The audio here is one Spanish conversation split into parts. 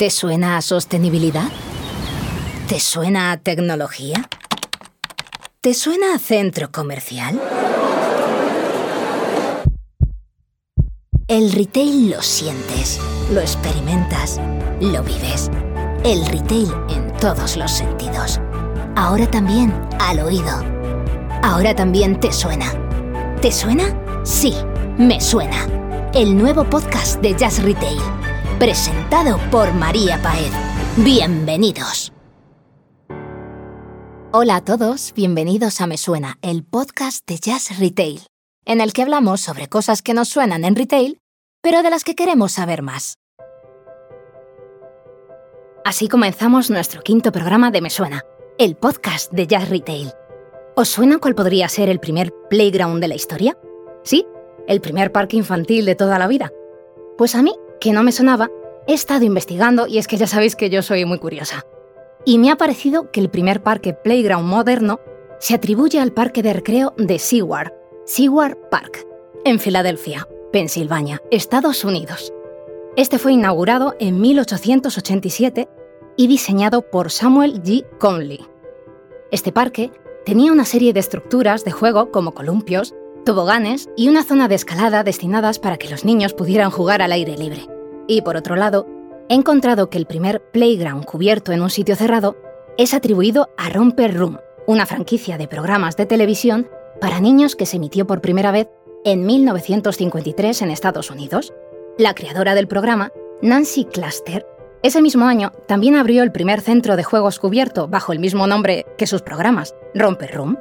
¿Te suena a sostenibilidad? ¿Te suena a tecnología? ¿Te suena a centro comercial? El retail lo sientes, lo experimentas, lo vives. El retail en todos los sentidos. Ahora también al oído. Ahora también te suena. ¿Te suena? Sí, me suena. El nuevo podcast de Jazz Retail, presentado por María Paez. Bienvenidos. Hola a todos, bienvenidos a Me Suena, el podcast de Jazz Retail, en el que hablamos sobre cosas que nos suenan en retail, pero de las que queremos saber más. Así comenzamos nuestro quinto programa de Me Suena, el podcast de Jazz Retail. ¿Os suena cuál podría ser el primer playground de la historia? ¿Sí? ¿El primer parque infantil de toda la vida? Pues a mí, que no me sonaba, he estado investigando y es que ya sabéis que yo soy muy curiosa. Y me ha parecido que el primer parque playground moderno se atribuye al parque de recreo de Seward, Seward Park, en Filadelfia, Pensilvania, Estados Unidos. Este fue inaugurado en 1887 y diseñado por Samuel G. Conley. Este parque tenía una serie de estructuras de juego como columpios, toboganes y una zona de escalada destinadas para que los niños pudieran jugar al aire libre. Y por otro lado, he encontrado que el primer playground cubierto en un sitio cerrado es atribuido a Romper Room, una franquicia de programas de televisión para niños que se emitió por primera vez en 1953 en Estados Unidos. La creadora del programa, Nancy Cluster, ese mismo año también abrió el primer centro de juegos cubierto bajo el mismo nombre que sus programas, Romper Room,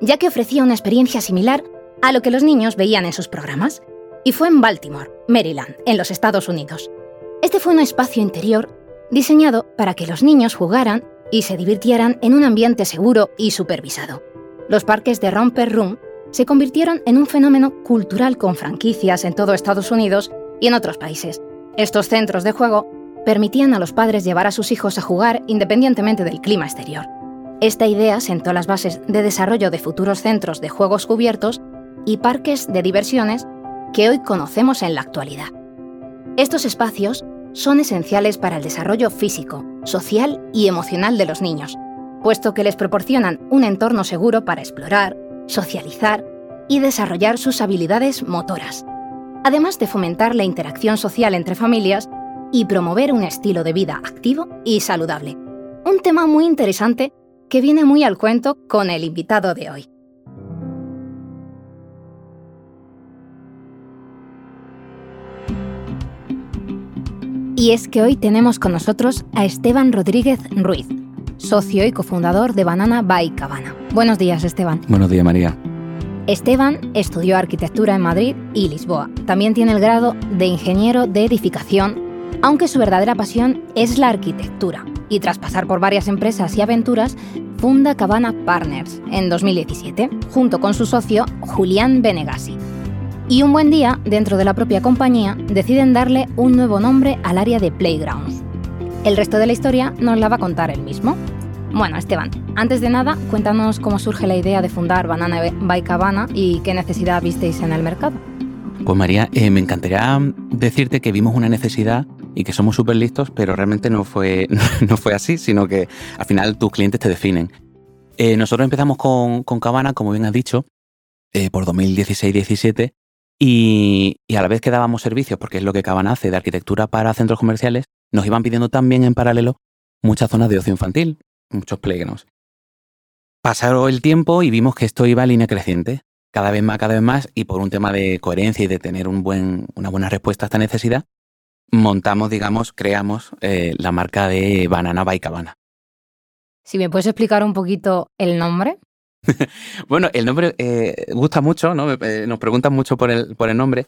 ya que ofrecía una experiencia similar a lo que los niños veían en sus programas, y fue en Baltimore, Maryland, en los Estados Unidos. Este fue un espacio interior diseñado para que los niños jugaran y se divirtieran en un ambiente seguro y supervisado. Los parques de Romper Room se convirtieron en un fenómeno cultural con franquicias en todo Estados Unidos y en otros países. Estos centros de juego permitían a los padres llevar a sus hijos a jugar independientemente del clima exterior. Esta idea sentó las bases de desarrollo de futuros centros de juegos cubiertos y parques de diversiones que hoy conocemos en la actualidad. Estos espacios son esenciales para el desarrollo físico, social y emocional de los niños, puesto que les proporcionan un entorno seguro para explorar, socializar y desarrollar sus habilidades motoras, además de fomentar la interacción social entre familias y promover un estilo de vida activo y saludable. Un tema muy interesante que viene muy al cuento con el invitado de hoy. Y es que hoy tenemos con nosotros a Esteban Rodríguez Ruiz, socio y cofundador de Banana by Cabana. Buenos días, Esteban. Buenos días, María. Esteban estudió arquitectura en Madrid y Lisboa. También tiene el grado de ingeniero de edificación, aunque su verdadera pasión es la arquitectura. Y tras pasar por varias empresas y aventuras, funda Cabana Partners en 2017, junto con su socio Julián Benegasi. Y un buen día, dentro de la propia compañía, deciden darle un nuevo nombre al área de Playgrounds. El resto de la historia nos la va a contar él mismo. Bueno, Esteban, antes de nada, cuéntanos cómo surge la idea de fundar Banana by Cabana y qué necesidad visteis en el mercado. Pues María, eh, me encantaría decirte que vimos una necesidad y que somos súper listos, pero realmente no fue, no fue así, sino que al final tus clientes te definen. Eh, nosotros empezamos con, con Cabana, como bien has dicho, eh, por 2016-17 y, a la vez que dábamos servicios, porque es lo que Cabana hace de arquitectura para centros comerciales, nos iban pidiendo también en paralelo muchas zonas de ocio infantil, muchos playgrounds. Pasaron el tiempo y vimos que esto iba a línea creciente, cada vez más, cada vez más, y por un tema de coherencia y de tener una buena respuesta a esta necesidad, montamos, digamos, creamos eh, la marca de Banana by Cabana. Si me puedes explicar un poquito el nombre. bueno, el nombre eh, gusta mucho, ¿no? Eh, nos preguntan mucho por el, por el nombre.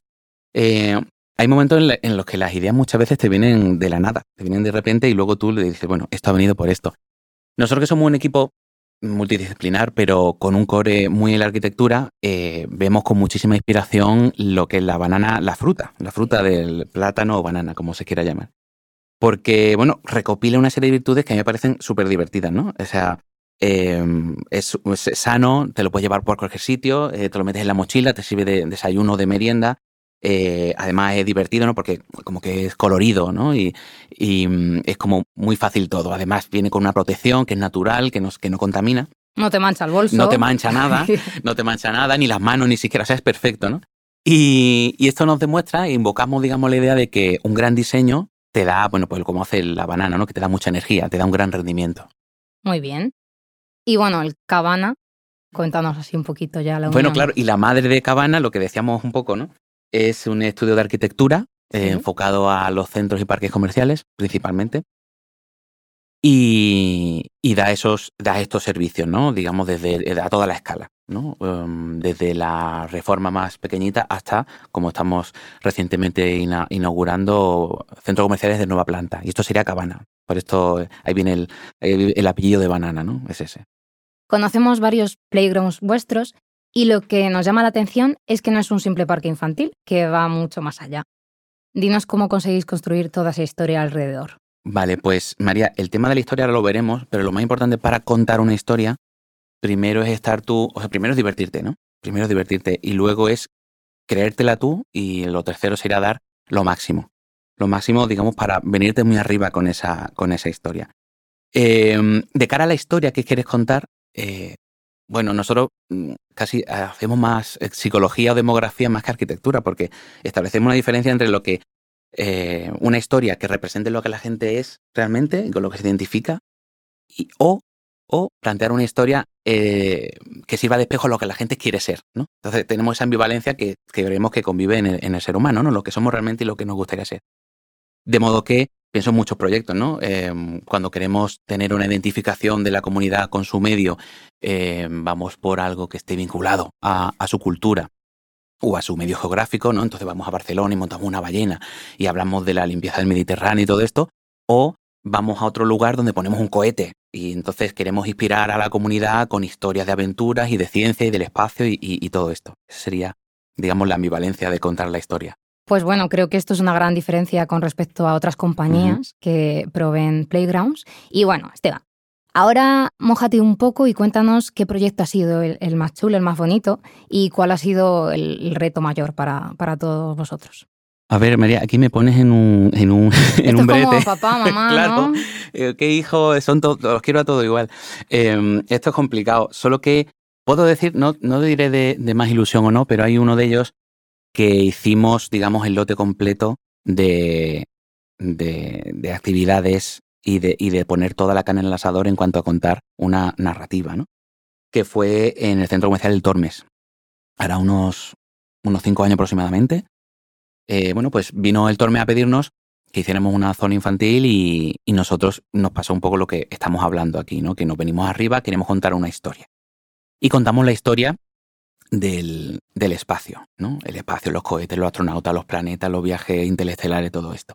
Eh, hay momentos en, los que las ideas muchas veces te vienen de la nada, te vienen de repente y luego tú le dices, bueno, esto ha venido por esto. Nosotros que somos un equipo multidisciplinar, pero con un core muy en la arquitectura, vemos con muchísima inspiración lo que es la banana, la fruta, la fruta del plátano o banana, como se quiera llamar. Porque, bueno, recopila una serie de virtudes que a mí me parecen súper divertidas, ¿no? O sea, Em, es, sano, te lo puedes llevar por cualquier sitio, eh, te lo metes en la mochila, te sirve de desayuno, de merienda. Eh, además es divertido, ¿no? Porque como que es colorido, ¿no? Y, mm, es como muy fácil todo. Además viene con una protección que es natural, que no, que no contamina. No te mancha el bolso. No te mancha nada, no te mancha nada, ni las manos, ni siquiera. O sea, es perfecto, ¿no? Y, esto nos demuestra, invocamos, digamos, la idea de que un gran diseño te da, bueno, pues como hace la banana, ¿no? Que te da mucha energía, te da un gran rendimiento. Muy bien. Y bueno, el cabana, cuéntanos así un poquito ya la Bueno, claro, y la madre de cabana, lo que decíamos un poco, ¿no? Es un estudio de arquitectura eh, enfocado a los centros y parques comerciales, principalmente. Y, da, esos, da estos servicios, ¿no? Digamos, desde a toda la escala. ¿no? Em, desde la reforma más pequeñita hasta, como estamos recientemente inaugurando, centros comerciales de nueva planta. Y esto sería Cabana. Por esto ahí viene el, el apellido de banana, ¿no? Es ese. Conocemos varios playgrounds vuestros y lo que nos llama la atención es que no es un simple parque infantil, que va mucho más allá. Dinos cómo conseguís construir toda esa historia alrededor. Vale, pues María, el tema de la historia lo veremos, pero lo más importante para contar una historia primero es estar tú, o sea, primero es divertirte, ¿no? Primero es divertirte y luego es creértela tú y lo tercero sería dar lo máximo. Lo máximo, digamos, para venirte muy arriba con esa, con esa historia. Em, de cara a la historia que quieres contar, eh, bueno, nosotros mm, casi hacemos más eh, psicología o demografía más que arquitectura, porque establecemos una diferencia entre lo que eh, una historia que represente lo que la gente es realmente, con lo que se identifica, y, o o plantear una historia que sirva de espejo a lo que la gente quiere ser. ¿no? Entonces tenemos esa ambivalencia que, que creemos que convive en el, ser humano, ¿no? lo que somos realmente y lo que nos gustaría ser. De modo que pienso en muchos proyectos, ¿no? Em, cuando queremos tener una identificación de la comunidad con su medio, em, vamos por algo que esté vinculado a, su cultura o a su medio geográfico, ¿no? Entonces vamos a Barcelona y montamos una ballena y hablamos de la limpieza del Mediterráneo y todo esto, o vamos a otro lugar donde ponemos un cohete y entonces queremos inspirar a la comunidad con historias de aventuras y de ciencia y del espacio y, todo esto. Esa sería, digamos, la ambivalencia de contar la historia. Pues bueno, creo que esto es una gran diferencia con respecto a otras compañías que proveen playgrounds. Y bueno, Esteban, ahora mojate un poco y cuéntanos qué proyecto ha sido el, más chulo, el más bonito y cuál ha sido el, reto mayor para, para todos vosotros. A ver, María, aquí me pones en un, en un, en un brete. Como papá, mamá, claro. Eh, ¿Qué hijo? Son todos, los quiero a todos igual. Em, esto es complicado. Solo que puedo decir, no, no diré de, más ilusión o no, pero hay uno de ellos que hicimos, digamos, el lote completo de, de, actividades y de, y de poner toda la cana en el asador en cuanto a contar una narrativa, ¿no? Que fue en el centro comercial del Tormes. Hará unos, unos cinco años aproximadamente eh, bueno, pues vino el Torme a pedirnos que hiciéramos una zona infantil y, nosotros nos pasó un poco lo que estamos hablando aquí, ¿no? Que nos venimos arriba, queremos contar una historia. Y contamos la historia del, del espacio, ¿no? El espacio, los cohetes, los astronautas, los planetas, los viajes interestelares, todo esto.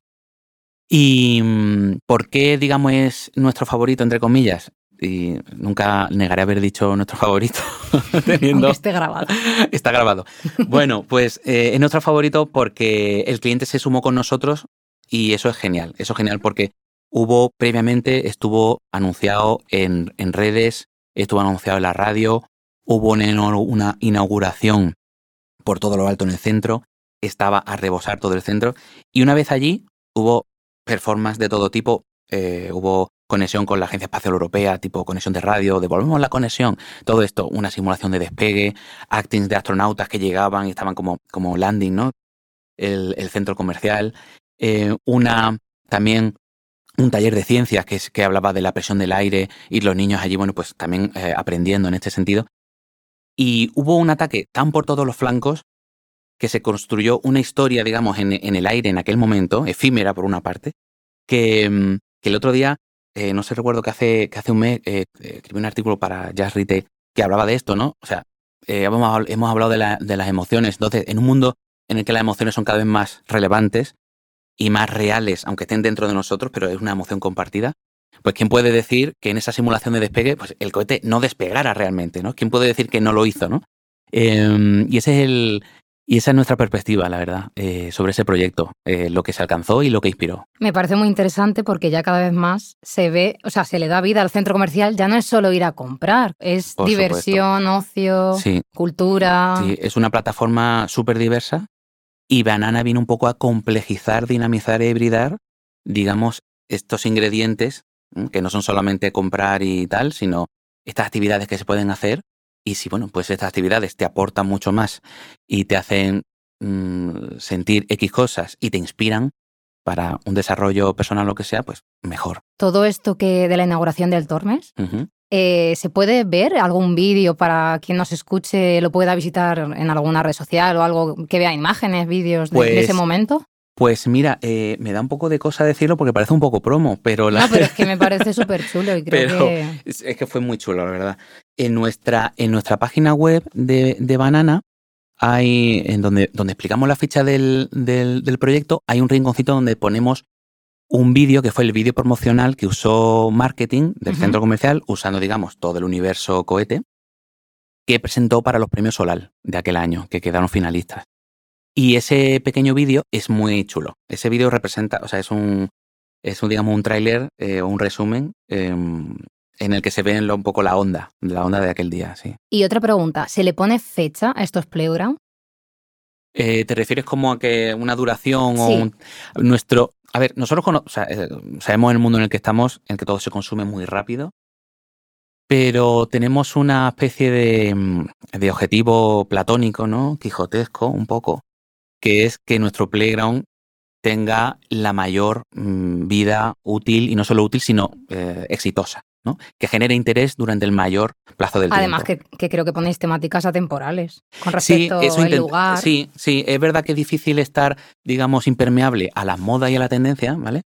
¿Y mm, por qué, digamos, es nuestro favorito, entre comillas? y nunca negaré haber dicho nuestro favorito. teniendo... esté grabado. Está grabado. Bueno, pues eh, es nuestro favorito porque el cliente se sumó con nosotros y eso es genial. Eso es genial porque hubo previamente, estuvo anunciado en, en redes, estuvo anunciado en la radio, hubo una, inauguración por todo lo alto en el centro, estaba a rebosar todo el centro y una vez allí hubo performance de todo tipo, eh, hubo conexión con la Agencia Espacial Europea, tipo conexión de radio, devolvemos la conexión, todo esto, una simulación de despegue, actings de astronautas que llegaban y estaban como, como landing, ¿no? El, centro comercial, eh, una también un taller de ciencias que, que hablaba de la presión del aire y los niños allí, bueno, pues también eh, aprendiendo en este sentido. Y hubo un ataque tan por todos los flancos que se construyó una historia, digamos, en, en el aire en aquel momento, efímera por una parte, que, mm, el otro día eh, no sé, recuerdo que hace, que hace un mes eh, escribí un artículo para Jazz Rite que hablaba de esto, ¿no? O sea, eh, hemos, hemos, hablado de, las emociones. Entonces, en un mundo en el que las emociones son cada vez más relevantes y más reales, aunque estén dentro de nosotros, pero es una emoción compartida, pues ¿quién puede decir que en esa simulación de despegue, pues el cohete no despegara realmente, ¿no? ¿Quién puede decir que no lo hizo, ¿no? Em, y ese es el, y esa es nuestra perspectiva, la verdad, eh, sobre ese proyecto, eh, lo que se alcanzó y lo que inspiró. Me parece muy interesante porque ya cada vez más se ve, o sea, se le da vida al centro comercial, ya no es solo ir a comprar, es diversión, ocio, cultura. Sí, es una plataforma súper diversa Y Banana viene un poco a complejizar, dinamizar e hibridar, digamos, estos ingredientes, que no son solamente comprar y tal, sino estas actividades que se pueden hacer. Y si, bueno, pues estas actividades te aportan mucho más y te hacen mm, sentir X cosas y te inspiran para un desarrollo personal lo que sea, pues mejor. Todo esto que de la inauguración del Tormes, eh, ¿Se puede ver algún vídeo para quien nos escuche, lo pueda visitar en alguna red social o algo que vea imágenes, vídeos de, ese pues momento? Pues mira, eh, me da un poco de cosa decirlo porque parece un poco promo, pero la... No, pero es que me parece súper chulo y creo que... Es, que fue muy chulo, la verdad. En nuestra, en nuestra página web de, de Banana, hay, en donde, donde explicamos la ficha del, del, del proyecto, hay un rinconcito donde ponemos un vídeo que fue el vídeo promocional que usó marketing del centro comercial, usando, digamos, todo el universo cohete, que presentó para los premios Solal de aquel año, que quedaron finalistas. Y ese pequeño vídeo es muy chulo. Ese vídeo representa, o sea, es un, es un digamos, un tráiler o un resumen em, en el que se ve un poco la onda, la onda de aquel día, sí. Y otra pregunta, ¿se le pone fecha a estos Playground? Eh, ¿Te refieres como a que una duración o nuestro a ver, nosotros eh, sabemos el mundo en el que estamos, en que todo se consume muy rápido, pero tenemos una especie de, mm, de objetivo platónico, ¿no? Quijotesco, un poco, que es que nuestro playground tenga la mayor mm, vida útil, y no solo útil, sino eh, exitosa que genere interés durante el mayor plazo del Además, tiempo. Además, que, creo que ponéis temáticas atemporales con respecto al lugar. Sí, sí, es verdad que es difícil estar, digamos, impermeable a la moda y a la tendencia, ¿vale?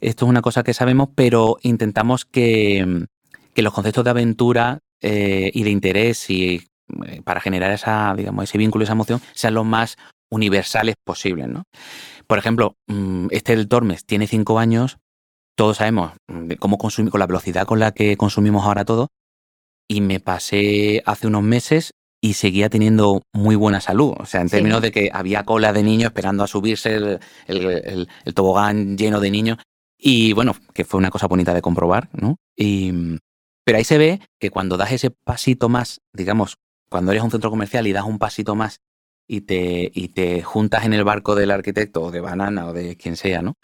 Esto es una cosa que sabemos, pero intentamos que, los conceptos de aventura eh, y de interés y eh, para generar esa, digamos, ese vínculo, esa emoción, sean los más universales posibles, ¿no? Por ejemplo, mm, este del Tormes tiene cinco años, todos sabemos cómo consumir, con la velocidad con la que consumimos ahora todo, y me pasé hace unos meses y seguía teniendo muy buena salud. O sea, en términos de que había cola de niños esperando a subirse el, tobogán lleno de niños. Y bueno, que fue una cosa bonita de comprobar, ¿no? Y, pero ahí se ve que cuando das ese pasito más, digamos, cuando eres un centro comercial y das un pasito más y te, y te juntas en el barco del arquitecto o de Banana o de quien sea, ¿no?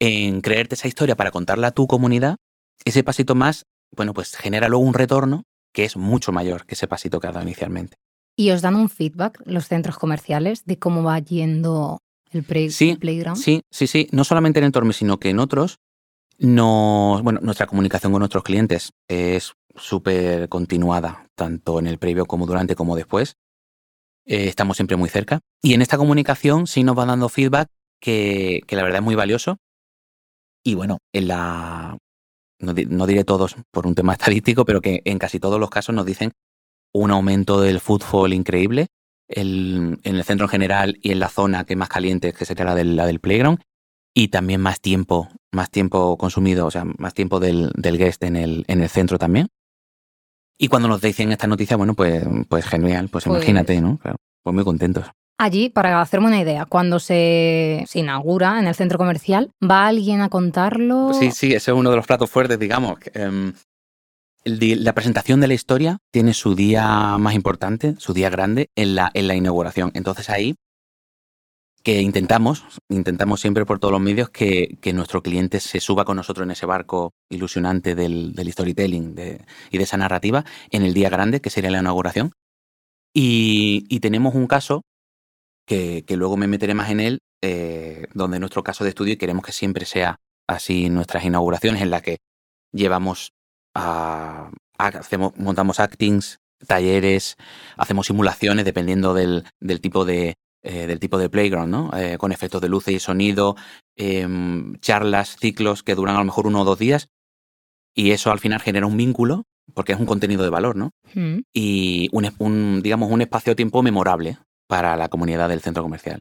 en creerte esa historia para contarla a tu comunidad, ese pasito más, bueno, pues genera luego un retorno que es mucho mayor que ese pasito que ha dado inicialmente. ¿Y os dan un feedback los centros comerciales de cómo va yendo el, playground? Sí, sí, sí. No solamente en Entorme, sino que en otros, no, bueno, nuestra comunicación con nuestros clientes es súper continuada, tanto en el previo como durante como después. Eh, estamos siempre muy cerca. Y en esta comunicación sí nos va dando feedback que, que la verdad es muy valioso y bueno, en la. No, diré todos por un tema estadístico, pero que en casi todos los casos nos dicen un aumento del footfall increíble en el centro en general y en la zona que es más caliente, que sería la del, la del playground, y también más tiempo, más tiempo consumido, o sea, más tiempo del, del guest en el, en el centro también. Y cuando nos dicen esta noticia, bueno, pues, pues genial, pues, pues imagínate, ¿no? Claro, pues muy contentos. Allí, para hacerme una idea, cuando se, inaugura en el centro comercial, ¿va alguien a contarlo? Sí, sí, ese es uno de los platos fuertes, digamos. Em, la presentación de la historia tiene su día más importante, su día grande, en la, en la inauguración. Entonces ahí que intentamos, intentamos siempre por todos los medios que, nuestro cliente se suba con nosotros en ese barco ilusionante del, storytelling y de esa narrativa en el día grande, que sería la inauguración. y tenemos un caso que, luego me meteré más en él, eh, donde nuestro caso de estudio queremos que siempre sea así nuestras inauguraciones en las que llevamos hacemos, montamos actings, talleres, hacemos simulaciones dependiendo del, del tipo de eh, del tipo de playground, ¿no? Eh, con efectos de luces y sonido, em, charlas, ciclos que duran a lo mejor uno o dos días y eso al final genera un vínculo porque es un contenido de valor, ¿no? Mm. Y un, un digamos un espacio-tiempo memorable para la comunidad del centro comercial.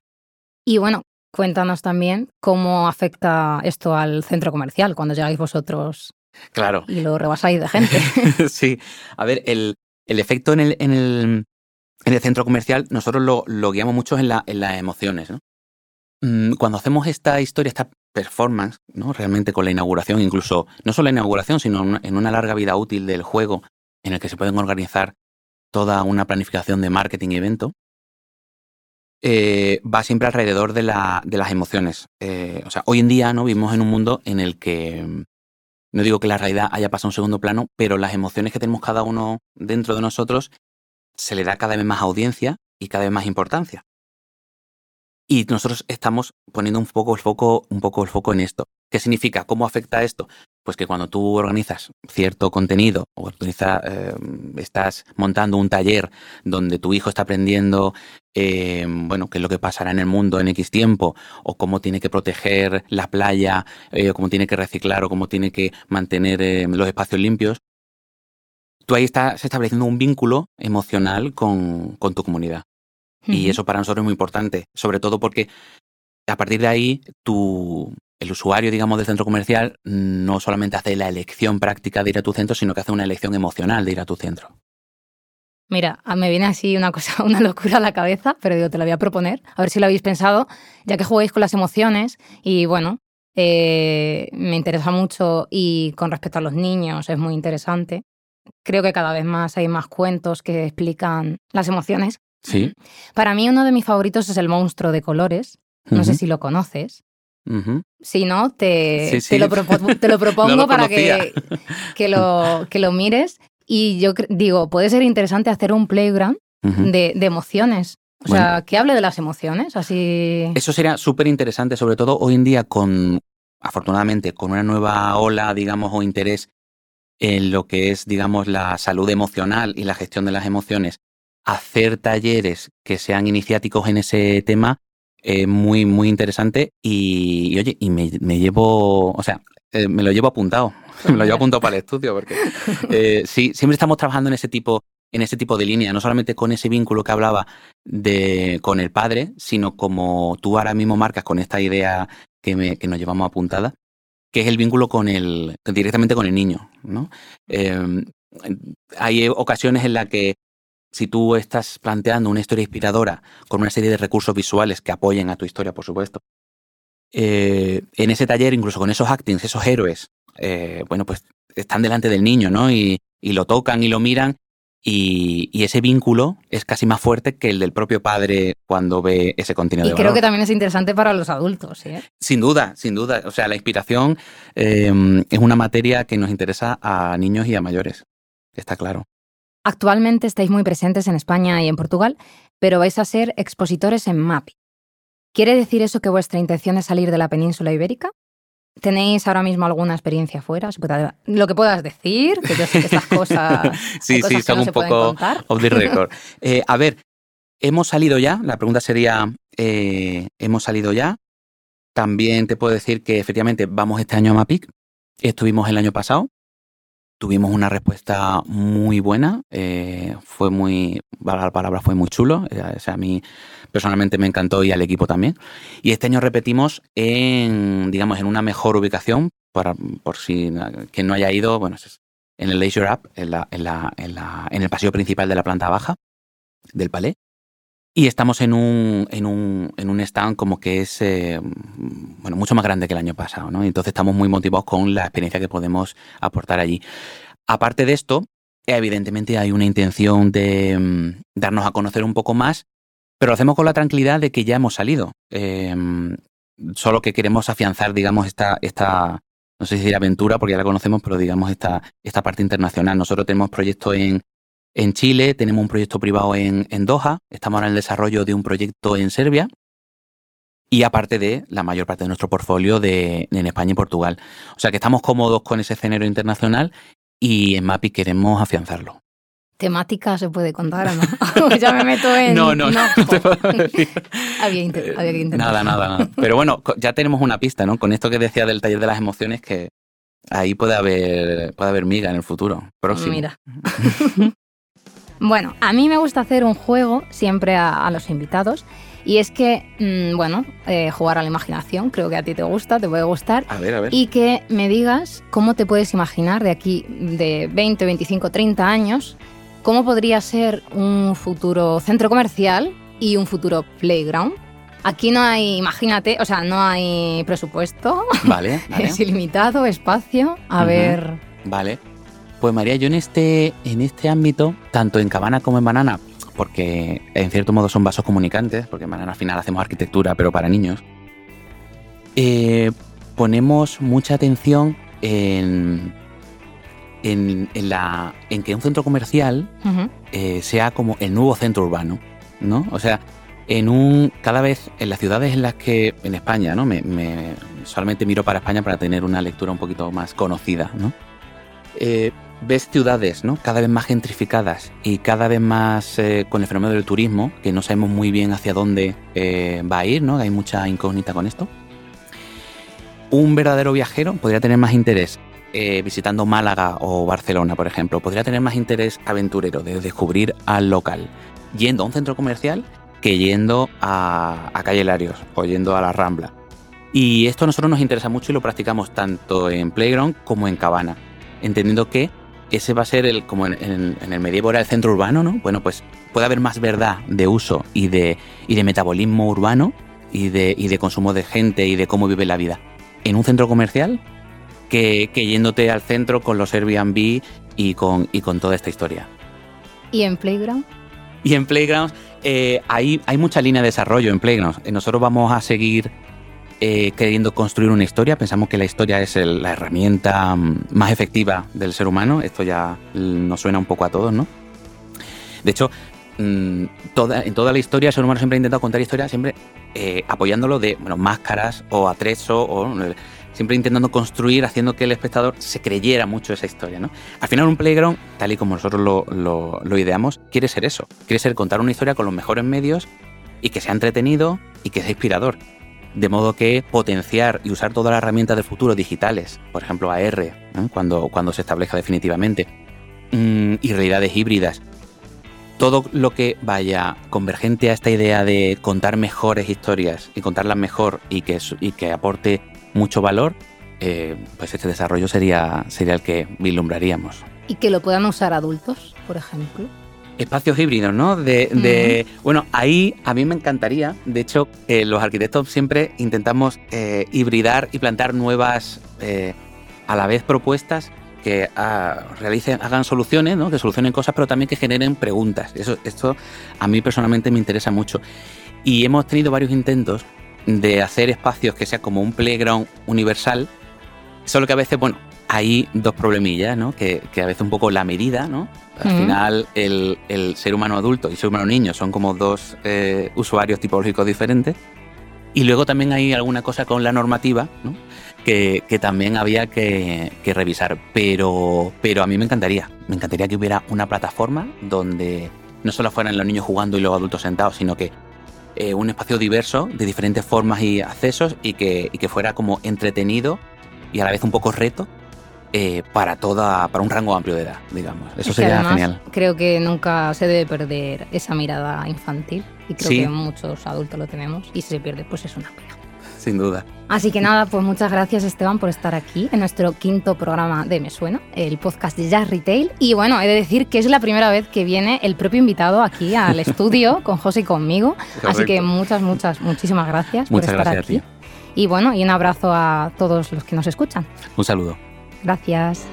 Y bueno, cuéntanos también cómo afecta esto al centro comercial cuando llegáis vosotros claro. y lo rebasáis de gente. sí, a ver, el, efecto en el, en, el, en el, centro comercial nosotros lo, guiamos mucho en, la, en las emociones. ¿no? Mm, cuando hacemos esta historia, esta performance, ¿no? realmente con la inauguración, incluso no solo la inauguración, sino en una larga vida útil del juego en el que se pueden organizar toda una planificación de marketing y evento, eh, va siempre alrededor de, la, de las emociones. Eh, o sea, hoy en día no vivimos en un mundo en el que no digo que la realidad haya pasado a un segundo plano, pero las emociones que tenemos cada uno dentro de nosotros se le da cada vez más audiencia y cada vez más importancia. Y nosotros estamos poniendo un poco el foco, un poco el foco en esto. ¿Qué significa? ¿Cómo afecta esto? Pues que cuando tú organizas cierto contenido o eh, estás montando un taller donde tu hijo está aprendiendo eh, bueno, qué es lo que pasará en el mundo en X tiempo, o cómo tiene que proteger la playa, eh, o cómo tiene que reciclar, o cómo tiene que mantener los espacios limpios, tú ahí estás estableciendo un vínculo emocional con, con tu comunidad. Y eso para nosotros es muy importante, sobre todo porque a partir de ahí tu, el usuario, digamos, del centro comercial no solamente hace la elección práctica de ir a tu centro, sino que hace una elección emocional de ir a tu centro. Mira, me viene así una cosa, una locura a la cabeza, pero digo, te la voy a proponer, a ver si lo habéis pensado, ya que jugáis con las emociones y bueno, eh, me interesa mucho y con respecto a los niños es muy interesante. Creo que cada vez más hay más cuentos que explican las emociones Sí. Para mí uno de mis favoritos es el monstruo de colores. No sé si lo conoces. Si no, te, Te, lo propongo para que, que, lo, que lo mires. Y yo digo, puede ser interesante hacer un playground de, emociones. O sea, que hable de las emociones, así... Eso sería súper interesante, sobre todo hoy en día con, afortunadamente, con una nueva ola, digamos, o interés en lo que es, digamos, la salud emocional y la gestión de las emociones hacer talleres que sean iniciáticos en ese tema es muy, muy interesante y, oye, y me, llevo, o sea, eh, me lo llevo apuntado, me lo llevo apuntado para el estudio porque eh, sí, siempre estamos trabajando en ese tipo en ese tipo de línea, no solamente con ese vínculo que hablaba de, con el padre, sino como tú ahora mismo marcas con esta idea que, me, que nos llevamos apuntada, que es el vínculo con el, directamente con el niño. ¿no? Eh, hay ocasiones en las que si tú estás planteando una historia inspiradora con una serie de recursos visuales que apoyen a tu historia, por supuesto, eh, en ese taller, incluso con esos actings, esos héroes, eh, bueno, pues están delante del niño, ¿no? Y, lo tocan y lo miran. Y, ese vínculo es casi más fuerte que el del propio padre cuando ve ese contenido. Y creo que también es interesante para los adultos. ¿eh? Sin duda, sin duda. O sea, la inspiración es una materia que nos interesa a niños y a mayores. Está claro. Actualmente estáis muy presentes en España y en Portugal, pero vais a ser expositores en MAPI. ¿Quiere decir eso que vuestra intención es salir de la península ibérica? ¿Tenéis ahora mismo alguna experiencia fuera? Lo que puedas decir, que yo sé que estas cosas. sí, sí, son un poco off the record. Eh, a ver, hemos salido ya. La pregunta sería: eh, ¿hemos salido ya? También te puedo decir que efectivamente vamos este año a MAPIC. Estuvimos el año pasado. Tuvimos una respuesta muy buena, eh, fue muy, la palabra fue muy chulo, eh, o sea, a mí personalmente me encantó y al equipo también. Y este año repetimos en, digamos, en una mejor ubicación, para, por si quien no haya ido, bueno, en el Leisure App, en, la, en, la, en, la, en el pasillo principal de la planta baja del palais. Y estamos en un, en un, en un stand como que es eh, bueno, mucho más grande que el año pasado, ¿no? Entonces estamos muy motivados con la experiencia que podemos aportar allí. Aparte de esto, evidentemente hay una intención de mm, darnos a conocer un poco más, pero lo hacemos con la tranquilidad de que ya hemos salido. Em, solo que queremos afianzar, digamos, esta, esta, no sé si decir aventura, porque ya la conocemos, pero digamos esta, esta parte internacional. Nosotros tenemos proyectos en, en Chile, tenemos un proyecto privado en, Doha, estamos ahora en el desarrollo de un proyecto en Serbia y aparte de la mayor parte de nuestro portfolio de, en España y Portugal. O sea que estamos cómodos con ese escenario internacional y en MAPI queremos afianzarlo. ¿Temática se puede contar o no? ya me meto en... No, no, no, te puedo decir. había, que intentar. Nada, nada, nada. Pero bueno, ya tenemos una pista, ¿no? Con esto que decía del taller de las emociones, que ahí puede haber, puede haber miga en el futuro próximo. Mira. Bueno, a mí me gusta hacer un juego siempre a, los invitados. Y es que, mm, bueno, eh, jugar a la imaginación, creo que a ti te gusta, te puede gustar. A ver, a ver. Y que me digas cómo te puedes imaginar de aquí, de 20, 25, 30 años, cómo podría ser un futuro centro comercial y un futuro playground. Aquí no hay, imagínate, o sea, no hay presupuesto. Vale. es ilimitado, espacio. A ver. Vale. Pues María, yo en este, en este ámbito, tanto en Cabana como en Banana, porque en cierto modo son vasos comunicantes, porque al final hacemos arquitectura, pero para niños. Eh, ponemos mucha atención en, en, la, en que un centro comercial eh, sea como el nuevo centro urbano, ¿no? O sea, en un cada vez en las ciudades en las que en España, ¿no? Me, solamente miro para España para tener una lectura un poquito más conocida, ¿no? Eh, ves ciudades, ¿no? Cada vez más gentrificadas y cada vez más eh, con el fenómeno del turismo, que no sabemos muy bien hacia dónde eh, va a ir, ¿no? Hay mucha incógnita con esto. Un verdadero viajero podría tener más interés visitando Málaga o Barcelona, por ejemplo. Podría tener más interés aventurero de descubrir al local, yendo a un centro comercial que yendo a, Calle Larios o yendo a la Rambla. Y esto a nosotros nos interesa mucho y lo practicamos tanto en Playground como en Cabana, entendiendo que ese va a ser el, como en, el medievo era el centro urbano, ¿no? Bueno, pues puede haber más verdad de uso y de, y de metabolismo urbano y de, y de consumo de gente y de cómo vive la vida en un centro comercial que, que yéndote al centro con los Airbnb y con, y con toda esta historia. ¿Y en Playground? Y en Playground eh, hay, mucha línea de desarrollo en Playground. Eh, nosotros vamos a seguir eh, queriendo construir una historia. Pensamos que la historia es la herramienta mm, más efectiva del ser humano. Esto ya nos suena un poco a todos, ¿no? De hecho, mm, toda, en toda la historia el ser humano siempre ha intentado contar historias siempre apoyándolo de máscaras o atrezo o siempre intentando construir, haciendo que el espectador se creyera mucho esa historia. Al final un playground, tal y como nosotros lo, ideamos, quiere ser eso, quiere ser contar una historia con los mejores medios y que sea entretenido y que sea inspirador. De modo que potenciar y usar todas las herramientas del futuro digitales, por ejemplo AR, cuando, cuando se establezca definitivamente, mm, y realidades híbridas, todo lo que vaya convergente a esta idea de contar mejores historias y contarlas mejor y que, y que aporte mucho valor, eh, pues este desarrollo sería, sería el que vislumbraríamos. ¿Y que lo puedan usar adultos, por ejemplo? Espacios híbridos, ¿no? De, Bueno, ahí a mí me encantaría, de hecho, los arquitectos siempre intentamos eh, hibridar y plantear nuevas, eh, a la vez propuestas que ah, realicen, hagan soluciones, ¿no? que solucionen cosas, pero también que generen preguntas. Eso, esto a mí personalmente me interesa mucho. Y hemos tenido varios intentos de hacer espacios que sea como un playground universal, solo que a veces, bueno, hay dos problemillas, ¿no? Que, a veces un poco la medida, ¿no? Al final, el, ser humano adulto y ser humano niño son como dos eh, usuarios tipológicos diferentes. Y luego también hay alguna cosa con la normativa, ¿no? Que, también había que, revisar. Pero, pero a mí me encantaría, me encantaría que hubiera una plataforma donde no solo fueran los niños jugando y los adultos sentados, sino que eh, un espacio diverso de diferentes formas y accesos y que, que, fuera como entretenido y a la vez un poco reto eh, para toda para un rango amplio de edad, digamos. Eso sería genial. Creo que nunca se debe perder esa mirada infantil y creo que muchos adultos lo tenemos y si se pierde pues es una pena sin duda. Así que nada, pues muchas gracias Esteban por estar aquí en nuestro quinto programa de Me Suena, el podcast de Jazz Retail. Y bueno, he de decir que es la primera vez que viene el propio invitado aquí al estudio con José y conmigo. Así que muchas, muchas, muchísimas gracias por estar aquí. Y bueno, y un abrazo a todos los que nos escuchan. Un saludo. Gracias.